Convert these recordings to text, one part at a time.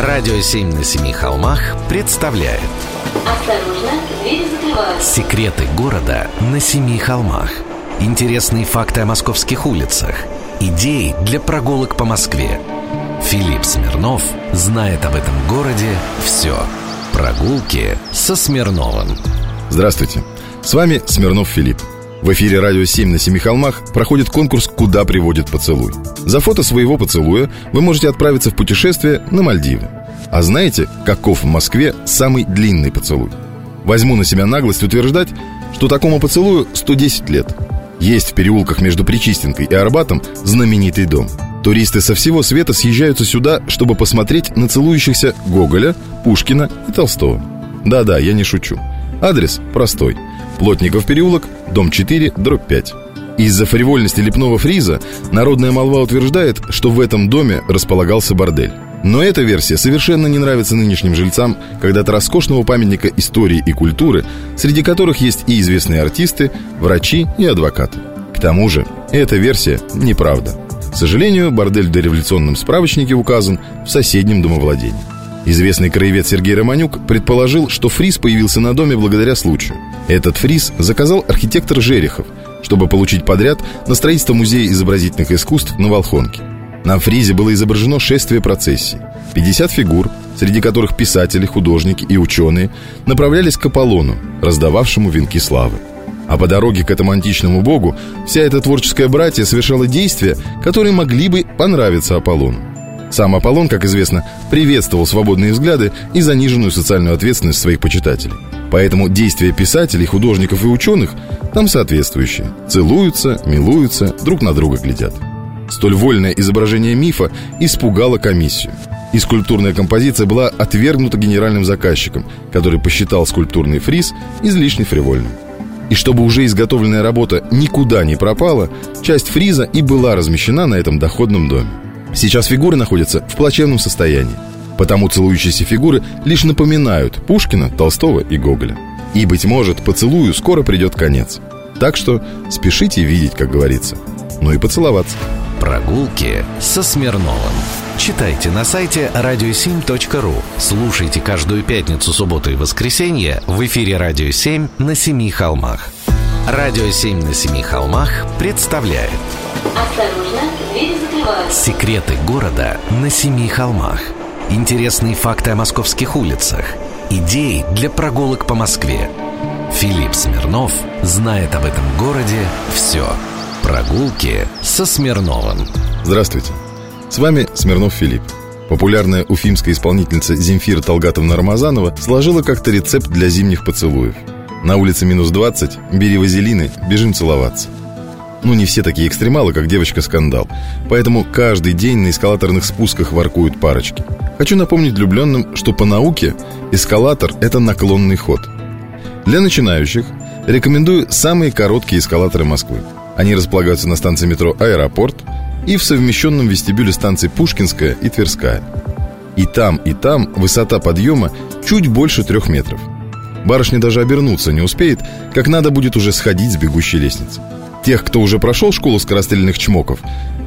Радио «Семь на семи холмах» представляет. Осторожно, двери закрываются. Секреты города на семи холмах. Интересные факты о московских улицах. Идеи для прогулок по Москве. Филипп Смирнов знает об этом городе все Прогулки со Смирновым. Здравствуйте, с вами Смирнов Филипп в эфире «Радио 7 на Семи холмах» проходит конкурс «Куда приводит поцелуй». За фото своего поцелуя вы можете отправиться в путешествие на Мальдивы. А знаете, каков в Москве самый длинный поцелуй? Возьму на себя наглость утверждать, что такому поцелую 110 лет. Есть в переулках между Причистенкой и Арбатом знаменитый дом. Туристы со всего света съезжаются сюда, чтобы посмотреть на целующихся Гоголя, Пушкина и Толстого. Да-да, я не шучу. Адрес простой – Плотников переулок, дом 4, дробь 5. Из-за фривольности лепного фриза народная молва утверждает, что в этом доме располагался бордель. Но эта версия совершенно не нравится нынешним жильцам когда-то роскошного памятника истории и культуры, среди которых есть и известные артисты, врачи и адвокаты. К тому же, эта версия неправда. К сожалению, бордель в дореволюционном справочнике указан в соседнем домовладении. Известный краевед Сергей Романюк предположил, что фриз появился на доме благодаря случаю. Этот фриз заказал архитектор Жерехов, чтобы получить подряд на строительство Музея изобразительных искусств на Волхонке. На фризе было изображено шествие процессий. 50 фигур, среди которых писатели, художники и ученые, направлялись к Аполлону, раздававшему венки славы. А по дороге к этому античному богу вся эта творческая братья совершала действия, которые могли бы понравиться Аполлону. Сам Аполлон, как известно, приветствовал свободные взгляды и заниженную социальную ответственность своих почитателей. Поэтому действия писателей, художников и ученых там соответствующие. Целуются, милуются, друг на друга глядят. Столь вольное изображение мифа испугало комиссию. И скульптурная композиция была отвергнута генеральным заказчиком, который посчитал скульптурный фриз излишне фривольным. И чтобы уже изготовленная работа никуда не пропала, часть фриза и была размещена на этом доходном доме. Сейчас фигуры находятся в плачевном состоянии. Потому целующиеся фигуры лишь напоминают Пушкина, Толстого и Гоголя. И, быть может, поцелую скоро придет конец. Так что спешите видеть, как говорится. Ну и поцеловаться. Прогулки со Смирновым Читайте на сайте radio7.ru Слушайте каждую пятницу, субботу и воскресенье в эфире «Радио 7» на Семи холмах. «Радио 7» на Семи холмах представляет Осторожно, двери закрываются. Секреты города на Семи холмах Интересные факты о московских улицах Идеи для прогулок по Москве Филипп Смирнов знает об этом городе все Прогулки со Смирновым Здравствуйте, с вами Смирнов Филипп. Популярная уфимская исполнительница Земфира Талгатовна Рамазанова сложила как-то рецепт для зимних поцелуев. На улице минус 20, бери вазелины, бежим целоваться. Ну, не все такие экстремалы, как девочка-скандал. Поэтому каждый день на эскалаторных спусках воркуют парочки. Хочу напомнить влюбленным, что по науке эскалатор – это наклонный ход. Для начинающих рекомендую самые короткие эскалаторы Москвы. Они располагаются на станции метро «Аэропорт» и в совмещенном вестибюле станции Пушкинская и Тверская. И там, и там высота подъема чуть больше трех метров. Барышня даже обернуться не успеет, как надо будет уже сходить с бегущей лестницы. Тех, кто уже прошел школу скорострельных чмоков,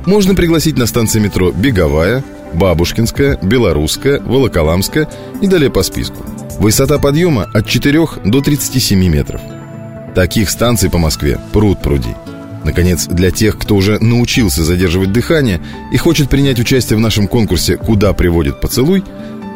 можно пригласить на станции метро Беговая, Бабушкинская, Белорусская, Волоколамская и далее по списку. Высота подъема от 4 до 37 метров. Таких станций по Москве пруд пруди. Наконец, для тех, кто уже научился задерживать дыхание и хочет принять участие в нашем конкурсе «Куда приводит поцелуй»,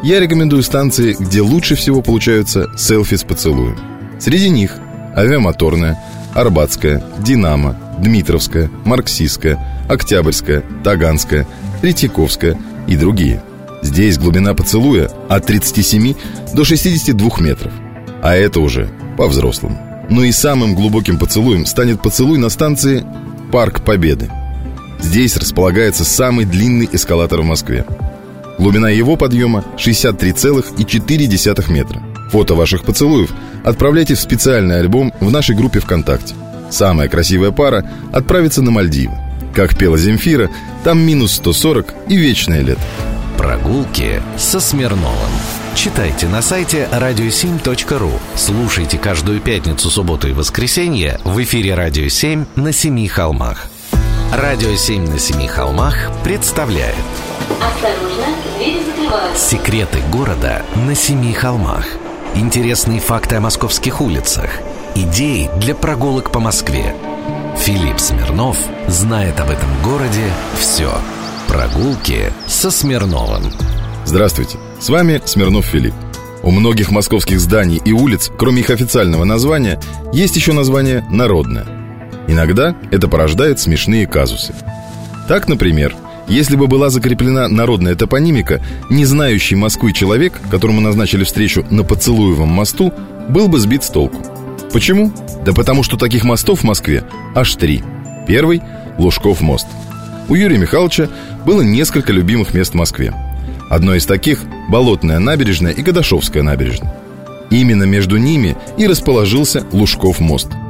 я рекомендую станции, где лучше всего получаются селфи с поцелуем. Среди них авиамоторная, Арбатская, Динамо, Дмитровская, Марксистская, Октябрьская, Таганская, Третьяковская и другие. Здесь глубина поцелуя от 37 до 62 метров. А это уже по-взрослому. Но и самым глубоким поцелуем станет поцелуй на станции Парк Победы. Здесь располагается самый длинный эскалатор в Москве. Глубина его подъема 63,4 метра. Фото ваших поцелуев отправляйте в специальный альбом в нашей группе ВКонтакте. Самая красивая пара отправится на Мальдивы. Как пела Земфира, там минус 140 и вечное лето. Прогулки со Смирновым Читайте на сайте radio7.ru Слушайте каждую пятницу, субботу и воскресенье в эфире «Радио 7» на Семи холмах «Радио 7» на Семи холмах представляет Осторожно, двери закрываются. Секреты города на семи холмах. Интересные факты о московских улицах. Идеи для прогулок по Москве. Филипп Смирнов знает об этом городе все. Прогулки со Смирновым. Здравствуйте, с вами Смирнов Филипп. У многих московских зданий и улиц, кроме их официального названия, есть еще название «народное». Иногда это порождает смешные казусы. Так, например, если бы была закреплена народная топонимика, не знающий Москвы человек, которому назначили встречу на Поцелуевом мосту, был бы сбит с толку. Почему? Да потому что таких мостов в Москве аж три. Первый – Лужков мост. У Юрия Михайловича было несколько любимых мест в Москве. Одно из таких – Болотная набережная и Кадашовская набережная. Именно между ними и расположился Лужков мост –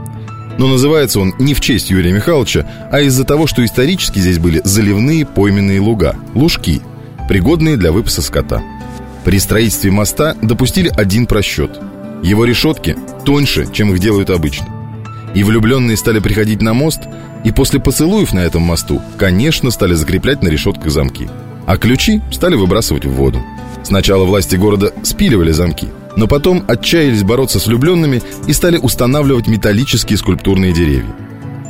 но называется он не в честь Юрия Михайловича, а из-за того, что исторически здесь были заливные пойменные луга, лужки, пригодные для выпаса скота. При строительстве моста допустили один просчет. Его решетки тоньше, чем их делают обычно. И влюбленные стали приходить на мост, и после поцелуев на этом мосту, конечно, стали закреплять на решетках замки. А ключи стали выбрасывать в воду. Сначала власти города спиливали замки, но потом отчаялись бороться с влюбленными и стали устанавливать металлические скульптурные деревья.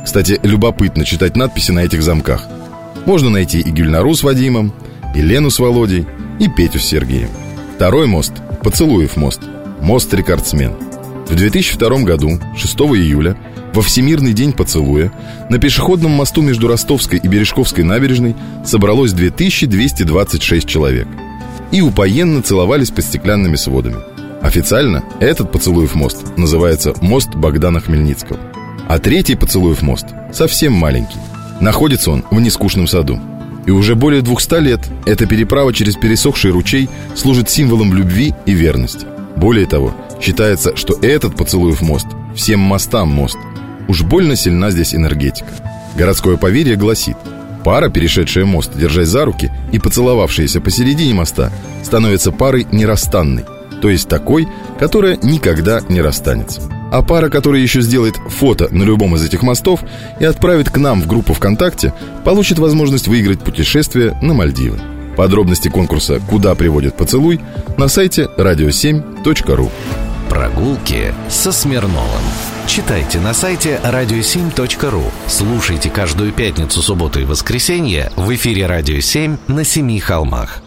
Кстати, любопытно читать надписи на этих замках. Можно найти и Гюльнару с Вадимом, и Лену с Володей, и Петю с Сергеем. Второй мост – Поцелуев мост, мост-рекордсмен. В 2002 году, 6 июля, во Всемирный день поцелуя, на пешеходном мосту между Ростовской и Бережковской набережной собралось 2226 человек. И упоенно целовались под стеклянными сводами – Официально этот поцелуев мост называется мост Богдана Хмельницкого. А третий поцелуев мост совсем маленький. Находится он в нескучном саду. И уже более 200 лет эта переправа через пересохший ручей служит символом любви и верности. Более того, считается, что этот поцелуев мост всем мостам мост. Уж больно сильна здесь энергетика. Городское поверье гласит, пара, перешедшая мост, держась за руки и поцеловавшаяся посередине моста, становится парой нерасстанной – то есть такой, которая никогда не расстанется. А пара, которая еще сделает фото на любом из этих мостов и отправит к нам в группу ВКонтакте, получит возможность выиграть путешествие на Мальдивы. Подробности конкурса «Куда приводит поцелуй» на сайте radio7.ru Прогулки со Смирновым. Читайте на сайте radio7.ru. Слушайте каждую пятницу, субботу и воскресенье в эфире «Радио 7» на Семи холмах.